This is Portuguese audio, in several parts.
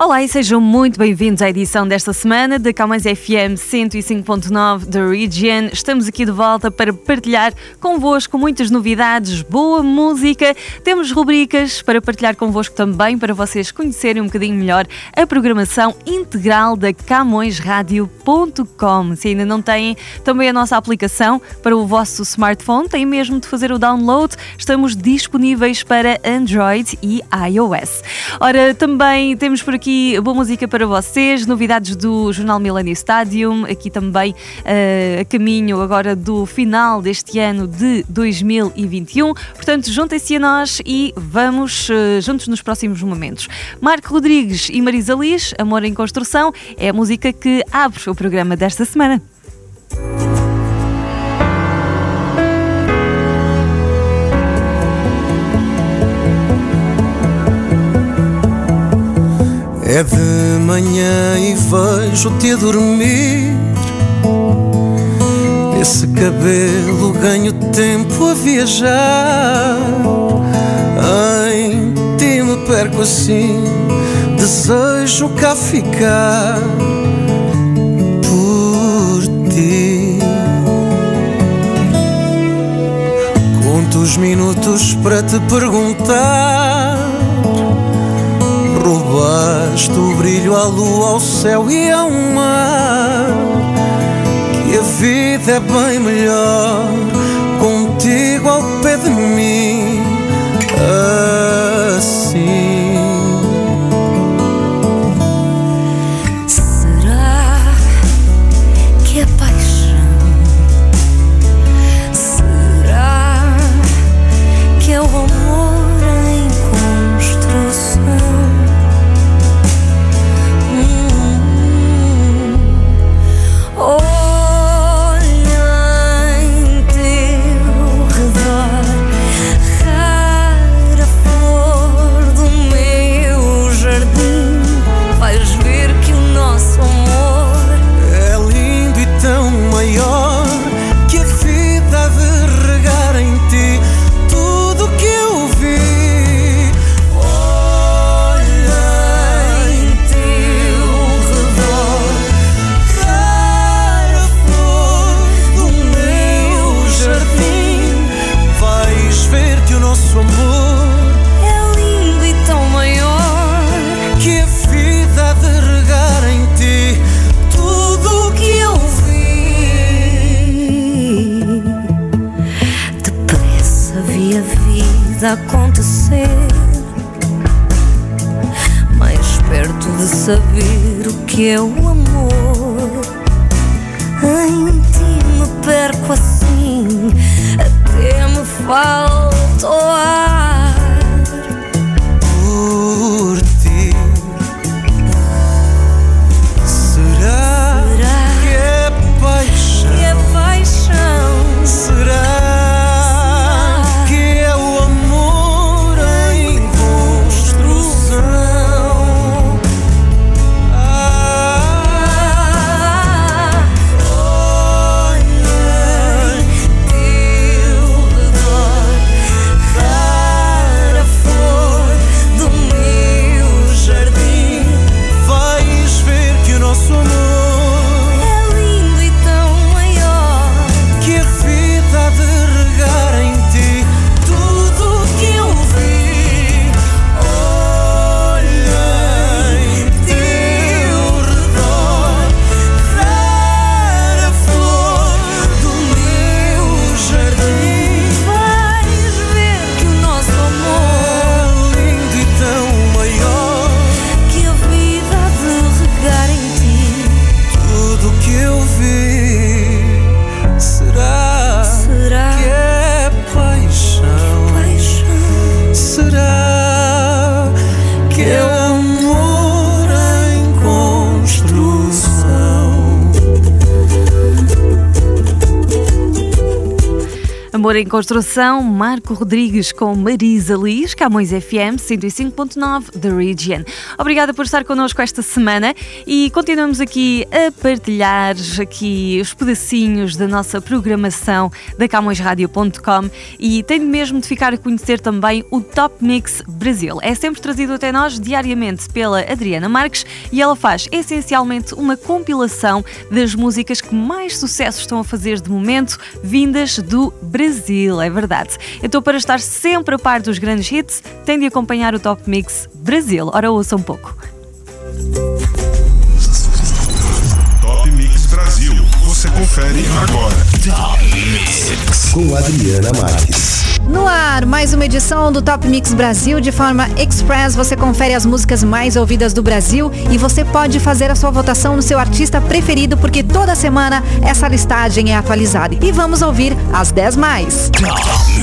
Olá e sejam muito bem-vindos à edição desta semana da Camões FM 105.9 da Region. Estamos aqui de volta para partilhar convosco muitas novidades, boa música. Temos rubricas para partilhar convosco também para vocês conhecerem um bocadinho melhor a programação integral da CamõesRádio.com. Se ainda não têm também a nossa aplicação para o vosso smartphone, têm mesmo de fazer o download. Estamos disponíveis para Android e iOS. Ora, também temos por aqui aqui boa música para vocês, novidades do Jornal Millennium Stadium, aqui também uh, a caminho agora do final deste ano de 2021. Portanto, juntem-se a nós e vamos uh, juntos nos próximos momentos. Marco Rodrigues e Marisa Liz, Amor em Construção, é a música que abre o programa desta semana. É de manhã e vejo-te a dormir. Esse cabelo ganho tempo a viajar. Em ti me perco assim, desejo cá ficar por ti. Conto os minutos para te perguntar roubaste o brilho à lua, ao céu e ao mar. Que a vida é bem melhor contigo ao pé de mim. Assim. Em Construção, Marco Rodrigues com Marisa Liz, Camões FM 105.9 The Region. Obrigada por estar connosco esta semana e continuamos aqui a partilhar aqui os pedacinhos da nossa programação da CamõesRádio.com e tenho mesmo de ficar a conhecer também o Top Mix Brasil. É sempre trazido até nós diariamente pela Adriana Marques e ela faz essencialmente uma compilação das músicas que mais sucesso estão a fazer de momento, vindas do Brasil, é verdade. Então, para estar sempre a par dos grandes hits, tem de acompanhar o Top Mix Brasil. Ora, ouça um pouco. Top Mix Brasil. Você confere agora. Top Mix. Com Adriana Marques. No ar, mais uma edição do Top Mix Brasil de forma express. Você confere as músicas mais ouvidas do Brasil e você pode fazer a sua votação no seu artista preferido, porque toda semana essa listagem é atualizada. E vamos ouvir as 10 mais. Top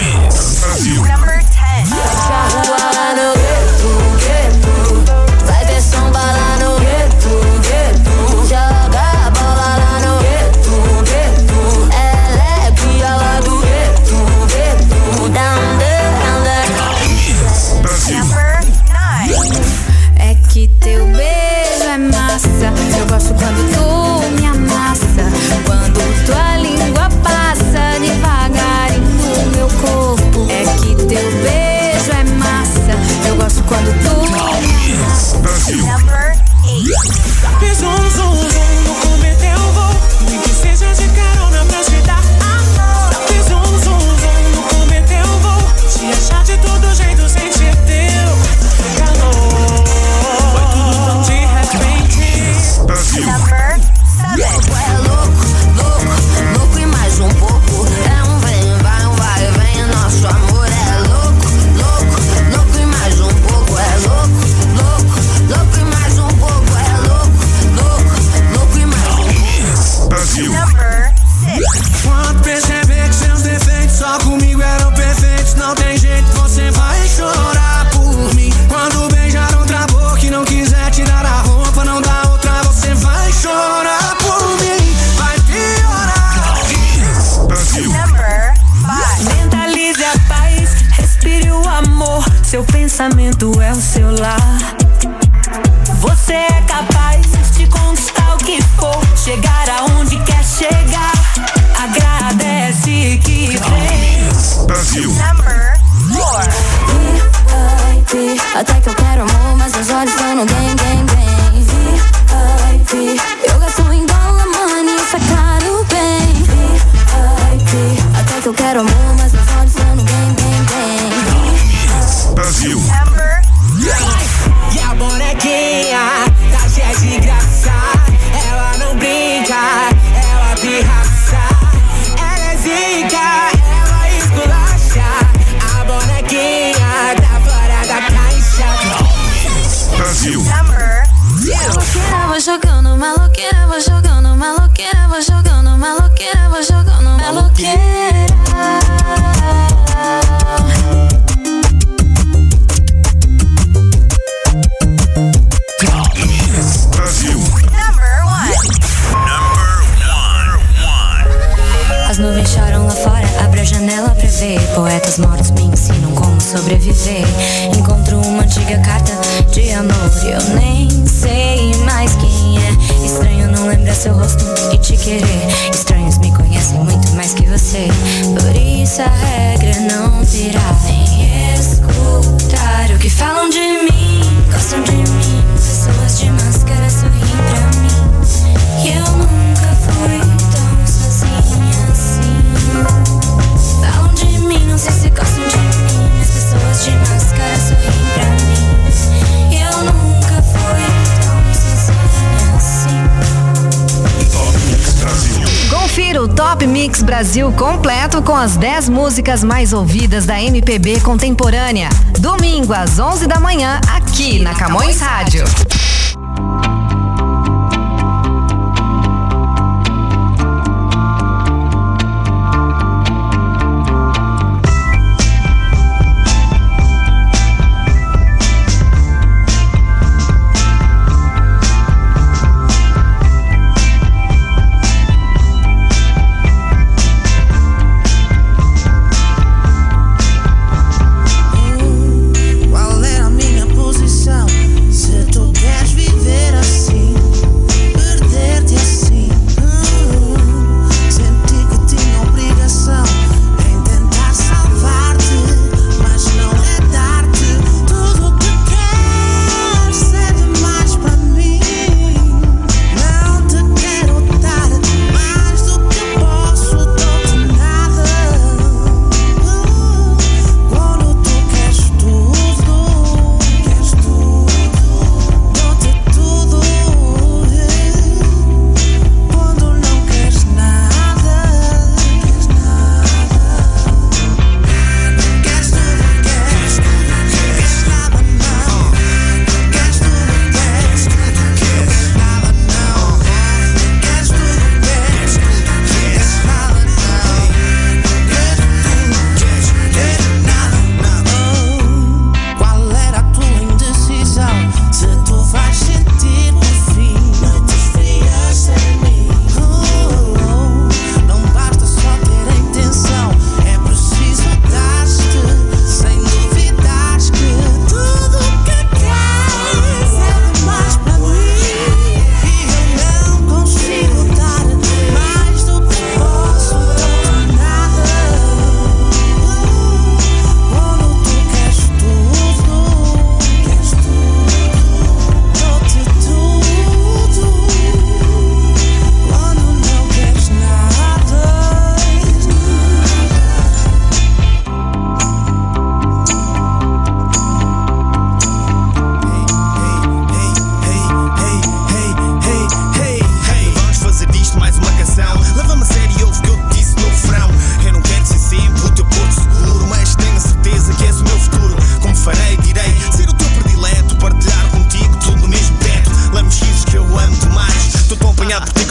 Seu pensamento é o seu lar. Você é capaz de conquistar o que for, chegar aonde quer chegar. Agradece que vem. Brasil. VIP, até que eu quero amor, mas meus olhos estão no game, game, game. Jogando, maloqueira, vou jogando, maloqueira, vou jogando, maloqueira, vou jogando, maloqueira. Janela pra ver. Poetas mortos me ensinam como sobreviver. Encontro uma antiga carta de amor, eu nem sei mais quem é. Estranho não lembrar seu rosto e te querer. Estranhos me conhecem muito mais que você. Por isso a regra é não virar nem escutar o que falam de mim. Gostam de mim, pessoas de máscara não sei se gostam de mim. As pessoas de máscara sorriem pra mim. Eu nunca fui tão sozinha assim. Top Mix Brasil. Confira o Top Mix Brasil completo com as 10 músicas mais ouvidas da MPB contemporânea. Domingo às 11 da manhã, aqui na Camões Rádio.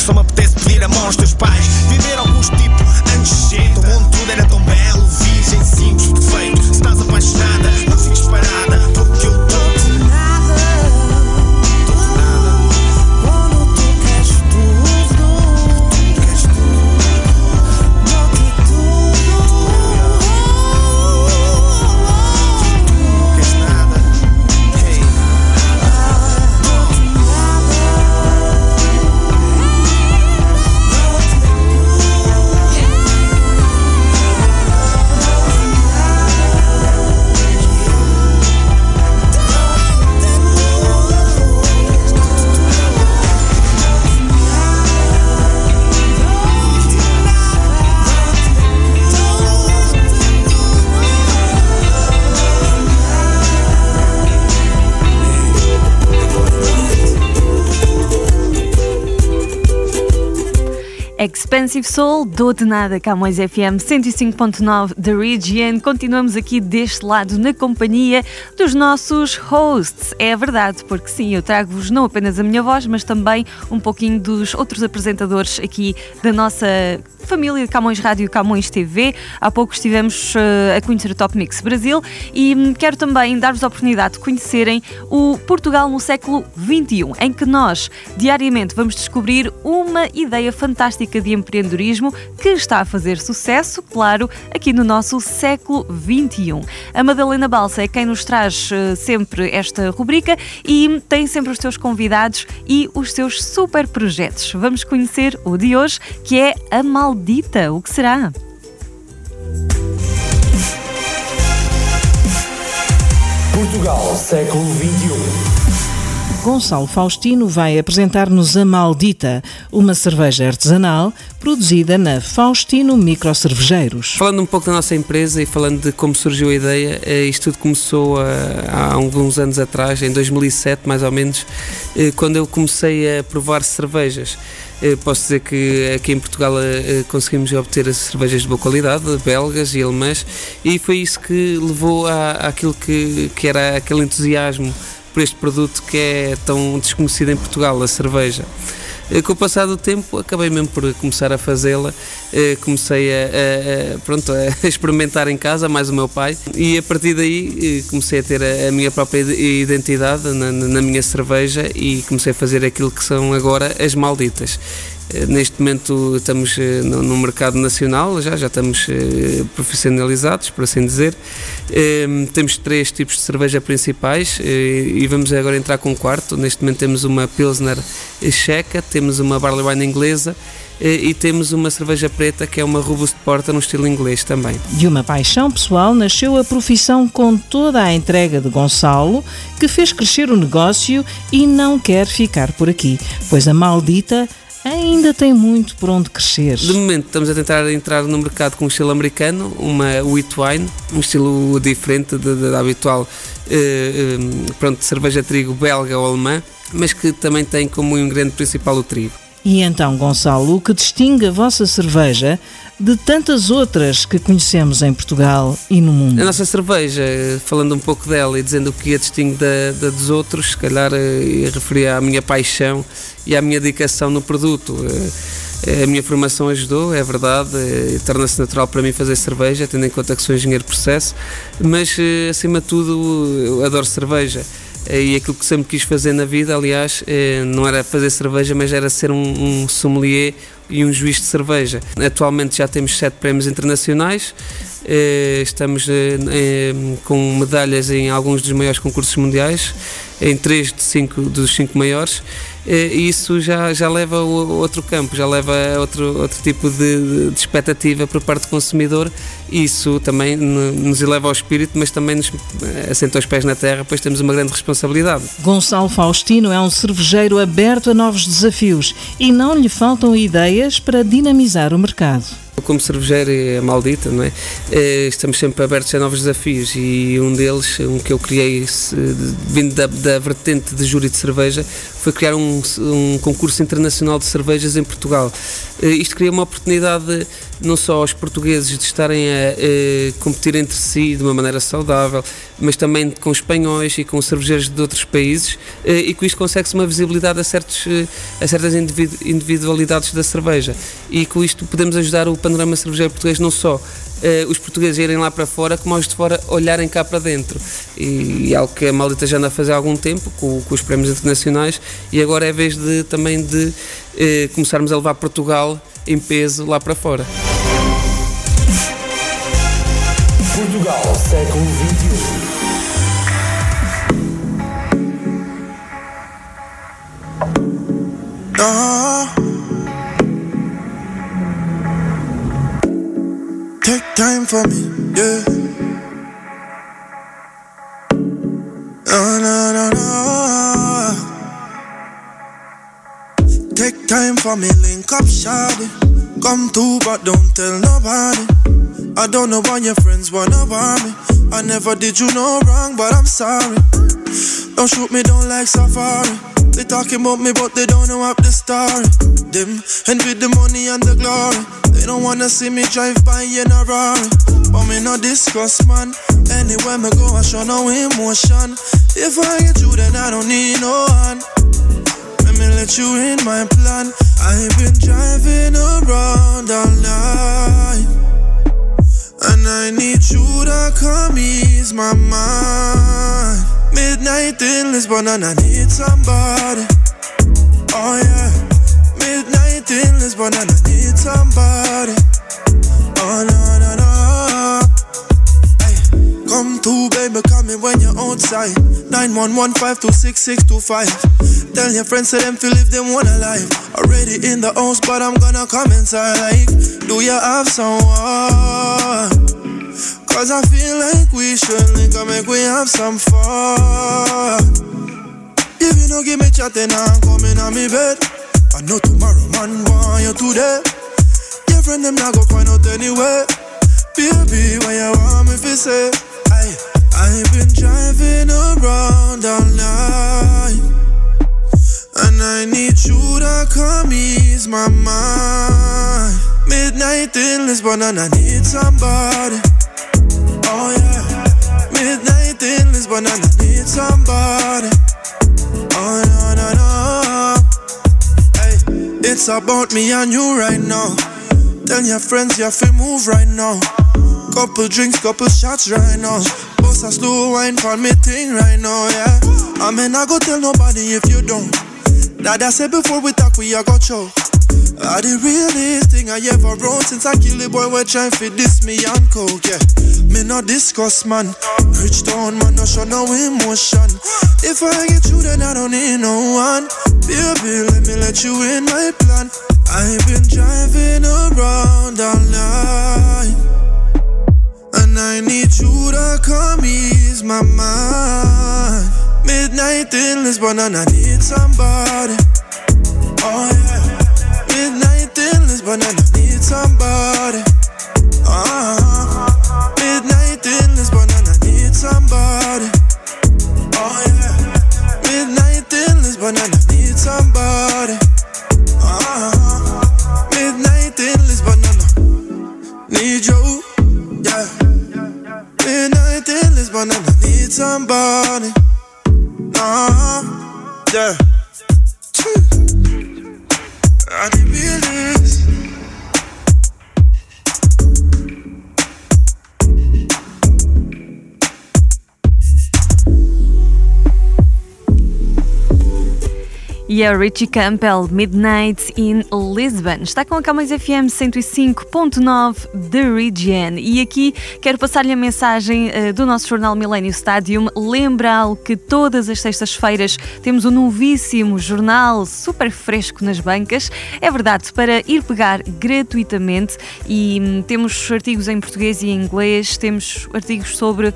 Some I'm up there. Expensive Soul, do de nada, Camões FM 105.9 da Region. Continuamos aqui deste lado na companhia dos nossos hosts. É verdade, porque sim, eu trago-vos não apenas a minha voz, mas também um pouquinho dos outros apresentadores aqui da nossa família Camões Rádio e Camões TV. Há pouco estivemos uh, a conhecer o Top Mix Brasil e um, quero também dar-vos a oportunidade de conhecerem o Portugal no século XXI, em que nós diariamente vamos descobrir uma ideia fantástica de empreendedorismo que está a fazer sucesso, claro, aqui no nosso século XXI. A Madalena Balsa é quem nos traz uh, sempre esta rubrica e tem sempre os seus convidados e os seus super projetos. Vamos conhecer o de hoje, que é a Maldita. O que será? Portugal, século XXI. Gonçalo Faustino vai apresentar-nos a Maldita, uma cerveja artesanal produzida na Faustino Microcervejeiros. Falando um pouco da nossa empresa e falando de como surgiu a ideia, eh, isto tudo começou eh, há alguns anos atrás, em 2007 mais ou menos, eh, quando eu comecei a provar cervejas. Posso dizer que aqui em Portugal conseguimos obter as cervejas de boa qualidade, belgas e alemãs, e foi isso que levou àquilo que, que era aquele entusiasmo por este produto que é tão desconhecido em Portugal, a cerveja. Eh, com o passar do tempo, acabei mesmo por começar a fazê-la. Eh, comecei a, a, a, pronto, a experimentar em casa, mais o meu pai, e a partir daí eh, comecei a ter a, minha própria identidade na, na minha cerveja e comecei a fazer aquilo que são agora as malditas. Eh, neste momento estamos eh, no mercado nacional, já, já estamos eh, profissionalizados, por assim dizer. Temos três tipos de cerveja principais e vamos agora entrar com um quarto. Neste momento temos uma Pilsner checa, temos uma Barley Wine inglesa e temos uma cerveja preta que é uma Robust Porter no estilo inglês também. De uma paixão pessoal nasceu a profissão com toda a entrega de Gonçalo, que fez crescer o negócio e não quer ficar por aqui, pois a maldita ainda tem muito por onde crescer. De momento estamos a tentar entrar no mercado com um estilo americano, uma wheat wine, um estilo diferente da habitual eh, eh, pronto, cerveja de trigo belga ou alemã, mas que também tem como ingrediente principal o trigo. E então, Gonçalo, o que distingue a vossa cerveja de tantas outras que conhecemos em Portugal e no mundo? A nossa cerveja, falando um pouco dela e dizendo o que a distingue da, da dos outros, se calhar eh, referir à minha paixão e à minha dedicação no produto. Eh, a minha formação ajudou, é verdade, eh, torna-se natural para mim fazer cerveja, tendo em conta que sou engenheiro de processo, mas acima de tudo eu adoro cerveja. Eh, e aquilo que sempre quis fazer na vida, aliás, eh, não era fazer cerveja, mas era ser um, um sommelier e um juiz de cerveja. Atualmente já temos sete prémios internacionais, eh, estamos com medalhas em alguns dos maiores concursos mundiais, em três de cinco, dos cinco maiores isso já, já leva a outro campo, já leva a outro, outro tipo de, de expectativa por parte do consumidor. Isso também nos eleva ao espírito, mas também nos eh, assenta os pés na terra, pois temos uma grande responsabilidade. Gonçalo Faustino é um cervejeiro aberto a novos desafios e não lhe faltam ideias para dinamizar o mercado. Como cervejeiro é maldita, não é? Eh, estamos sempre abertos a novos desafios e um deles, um que eu criei vindo da, da vertente de júri de cerveja, foi criar um, um concurso internacional de cervejas em Portugal. Eh, isto cria uma oportunidade não só aos portugueses de estarem a, competir entre si de uma maneira saudável, mas também com espanhóis e com cervejeiros de outros países, eh, e com isto consegue-se uma visibilidade a, certos, a certas individualidades da cerveja. E com isto podemos ajudar o panorama cervejeiro português não só uh, os portugueses irem lá para fora, como os de fora olharem cá para dentro. E, e algo que a Maldita já anda a fazer há algum tempo, com, com os prémios internacionais, e agora é vez de, também de começarmos a levar Portugal em peso lá para fora. Portugal, século XXI. Ah. Take time for me, yeah. No, no, no. For me, link up, shawty. Come through, but don't tell nobody. I don't know why your friends wanna want me. I never did you no wrong, but I'm sorry. Don't shoot me down like safari. They talking about me, but they don't know up the story. Them with the money and the glory. They don't wanna see me drive by in a Rari. But me no discuss, man. Anywhere me go, I show no emotion. If I get you, then I don't need no one. Let you in my plan. I've been driving around all night. And I need you to come ease my mind. Midnight in Lisbon, and I need somebody. Oh, yeah. Midnight in Lisbon, and I need somebody. Oh, no, no, no. Come through, baby, call me when you're outside. 911-526-625. Tell your friends, say them feel if they wanna life. Already in the house, but I'm gonna come inside. Like, do you have someone? Cause I feel like we should link up, make we have some fun. If you don't give me chatting, I'm coming on me bed. I know tomorrow, man, want you today. Your friend, them not go find out anyway. Baby, why you want me to say? I, I've been driving around all night. I need you to come ease my mind. Midnight in Lisbon, and I need somebody. Oh yeah, midnight in Lisbon and I need somebody. Oh no no no. Hey, it's about me and you right now. Tell your friends you have to move right now. Couple drinks, couple shots right now. Boss a slow wine for me thing right now, yeah. I mean I go tell nobody if you don't. That I said before we talk, we a got show. I the realest thing I ever wrote since I kill the boy we try fi this me and coke, yeah. Me no discuss man, rich town man no show no emotion. If I get you then I don't need no one. Baby, let me let you in my plan. I've been driving around all night, and I need you to come ease my mind. Midnight in Lisbon and I need somebody. Oh yeah. Midnight in Lisbon and I need somebody. Uh-huh. Midnight in Lisbon and I need somebody. Oh yeah. Midnight in Lisbon and I need somebody. E a Richie Campbell, Midnight in Lisbon. Está com a Camões FM 105.9 The Region. E aqui quero passar-lhe a mensagem uh, do nosso jornal Millennium Stadium. Lembra-lo que todas as sextas-feiras temos um novíssimo jornal super fresco nas bancas. É verdade, para ir pegar gratuitamente. E hum, temos artigos em português e em inglês, temos artigos sobre uh,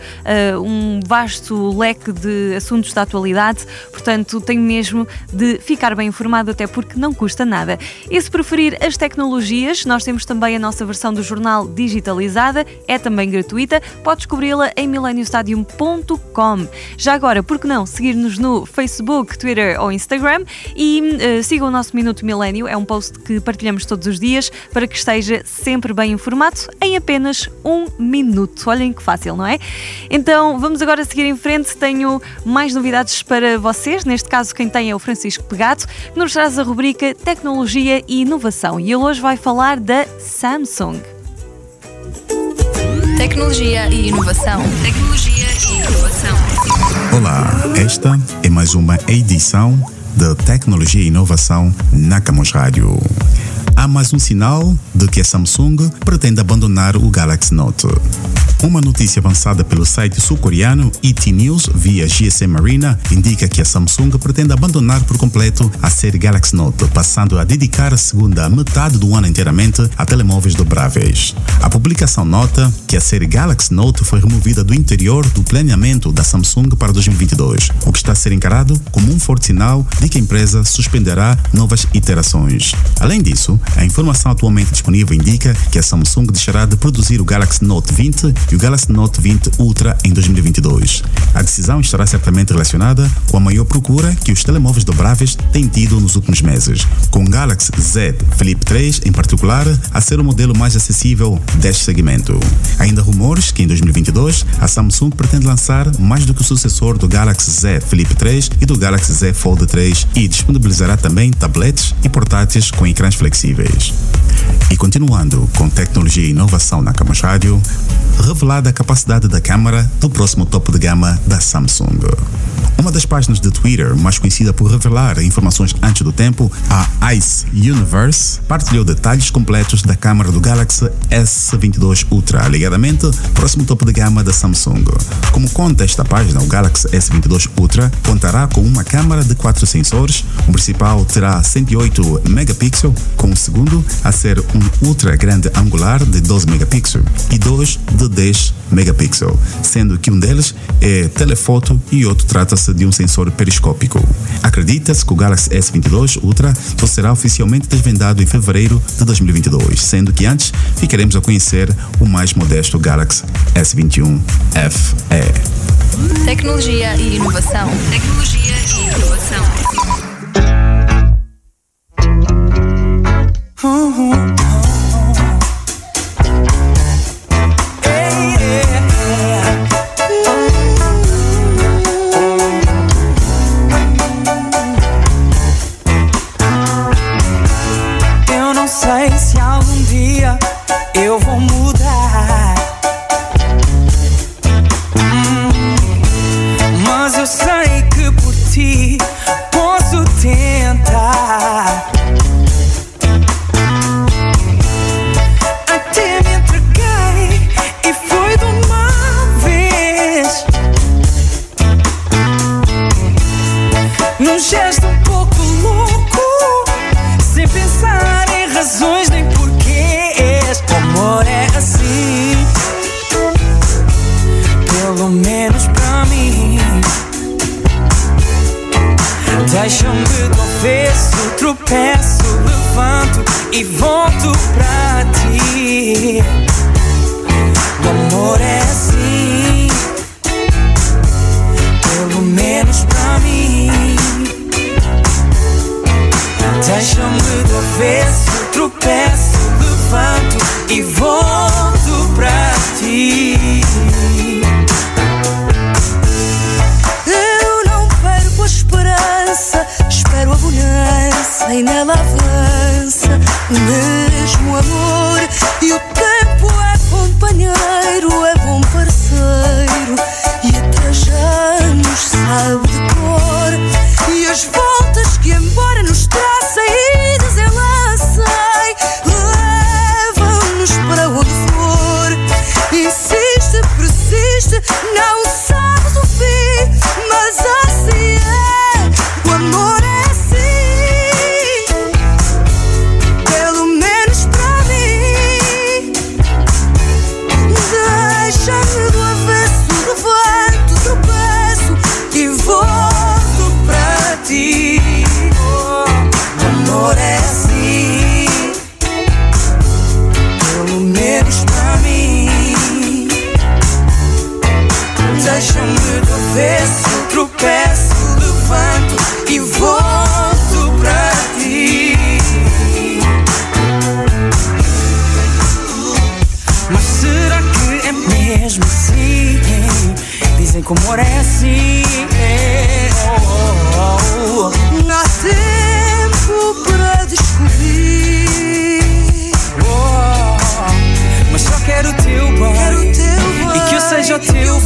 um vasto leque de assuntos da atualidade. Portanto, tenho mesmo de ficar bem informado, até porque não custa nada. E se preferir as tecnologias, nós temos também a nossa versão do jornal digitalizada, é também gratuita, pode descobri-la em mileniostadium.com. Já agora, por que não seguir-nos no Facebook, Twitter ou Instagram e uh, sigam o nosso Minuto Milênio, é um post que partilhamos todos os dias para que esteja sempre bem informado em apenas um minuto. Olhem que fácil, não é? Então vamos agora seguir em frente. Tenho mais novidades para vocês. Neste caso, quem tem é o Francisco Que nos traz a rubrica Tecnologia e Inovação. E ele hoje vai falar da Samsung. Tecnologia e inovação. Tecnologia e inovação. Olá, esta é mais uma edição de Tecnologia e Inovação na Camus Rádio. Há mais um sinal de que a Samsung pretende abandonar o Galaxy Note. Uma notícia avançada pelo site sul-coreano ET News via GSM Marina indica que a Samsung pretende abandonar por completo a série Galaxy Note, passando a dedicar a segunda metade do ano inteiramente a telemóveis dobráveis. A publicação nota que a série Galaxy Note foi removida do interior do planeamento da Samsung para 2022, o que está a ser encarado como um forte sinal de que a empresa suspenderá novas iterações. Além disso, a informação atualmente disponível indica que a Samsung deixará de produzir o Galaxy Note 20 e o Galaxy Note 20 Ultra em 2022. A decisão estará certamente relacionada com a maior procura que os telemóveis dobráveis têm tido nos últimos meses, com o Galaxy Z Flip 3 em particular a ser o modelo mais acessível deste segmento. Ainda rumores que em 2022 a Samsung pretende lançar mais do que o sucessor do Galaxy Z Flip 3 e do Galaxy Z Fold 3 e disponibilizará também tabletes e portáteis com ecrãs flexíveis. E continuando com tecnologia e inovação na Camus Rádio, revelada a capacidade da câmara do próximo topo de gama da Samsung. Uma das páginas de Twitter mais conhecida por revelar informações antes do tempo, a Ice Universe, partilhou detalhes completos da câmara do Galaxy S22 Ultra, alegadamente próximo topo de gama da Samsung. Como conta esta página, o Galaxy S22 Ultra contará com uma câmara de quatro sensores. O principal terá 108 megapixels, com o segundo a ser um ultra grande angular de 12 megapixels e dois de 10 megapixels, sendo que um deles é telefoto e outro trata-se de um sensor periscópico. Acredita-se que o Galaxy S22 Ultra só será oficialmente desvendado em fevereiro de 2022, sendo que antes ficaremos a conhecer o mais modesto Galaxy S21 FE. Tecnologia e inovação. Tecnologia e pelo menos pra mim. Deixa-me do avesso, tropeço, levanto e volto pra ti. O amor é assim, pelo menos pra mim. Deixa-me do avesso, tropeço, e nela avança o mesmo amor. E o tempo é companheiro, é bom parceiro e até já nos sabe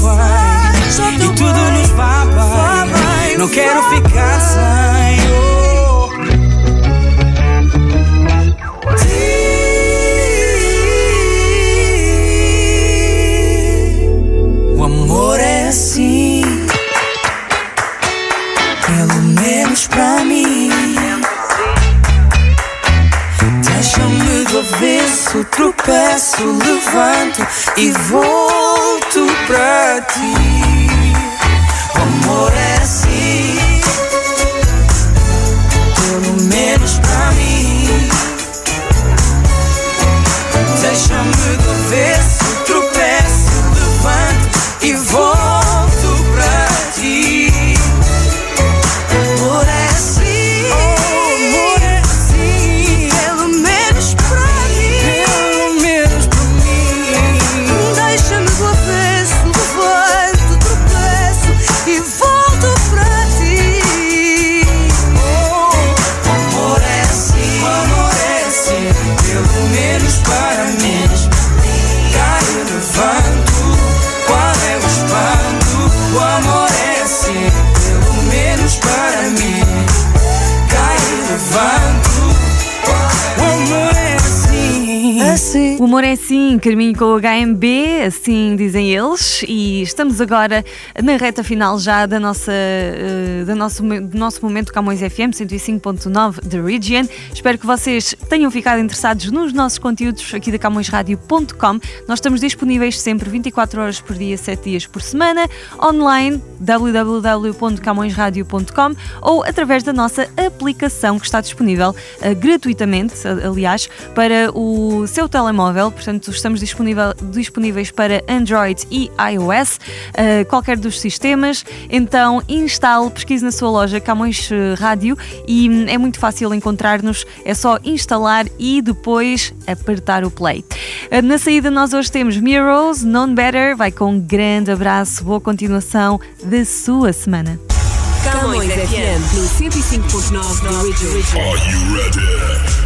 bem. E tudo nos bem. Não quero ficar sem. Oh. O amor é assim, pelo menos pra mim. Deixa-me do avesso, tropeço, levanto e volto pra ti. O amor caminho com o HMB, assim dizem eles, e estamos agora na reta final já da nossa, uh, da nosso, do nosso momento Camões FM 105.9 The Region. Espero que vocês tenham ficado interessados nos nossos conteúdos aqui da CamõesRádio.com. Nós estamos disponíveis sempre 24 horas por dia, 7 dias por semana, online www.camõesradio.com ou através da nossa aplicação que está disponível uh, gratuitamente, aliás, para o seu telemóvel portanto estamos disponível, disponíveis para Android e iOS, uh, qualquer dos sistemas. Então instale, pesquise na sua loja Camões eh, Rádio e hum, é muito fácil encontrar-nos, é só instalar e depois apertar o play. Uh, na saída nós hoje temos Mirrors, Non Better, vai com um grande abraço, boa continuação da sua semana. Camões FM no 105.9 da Region.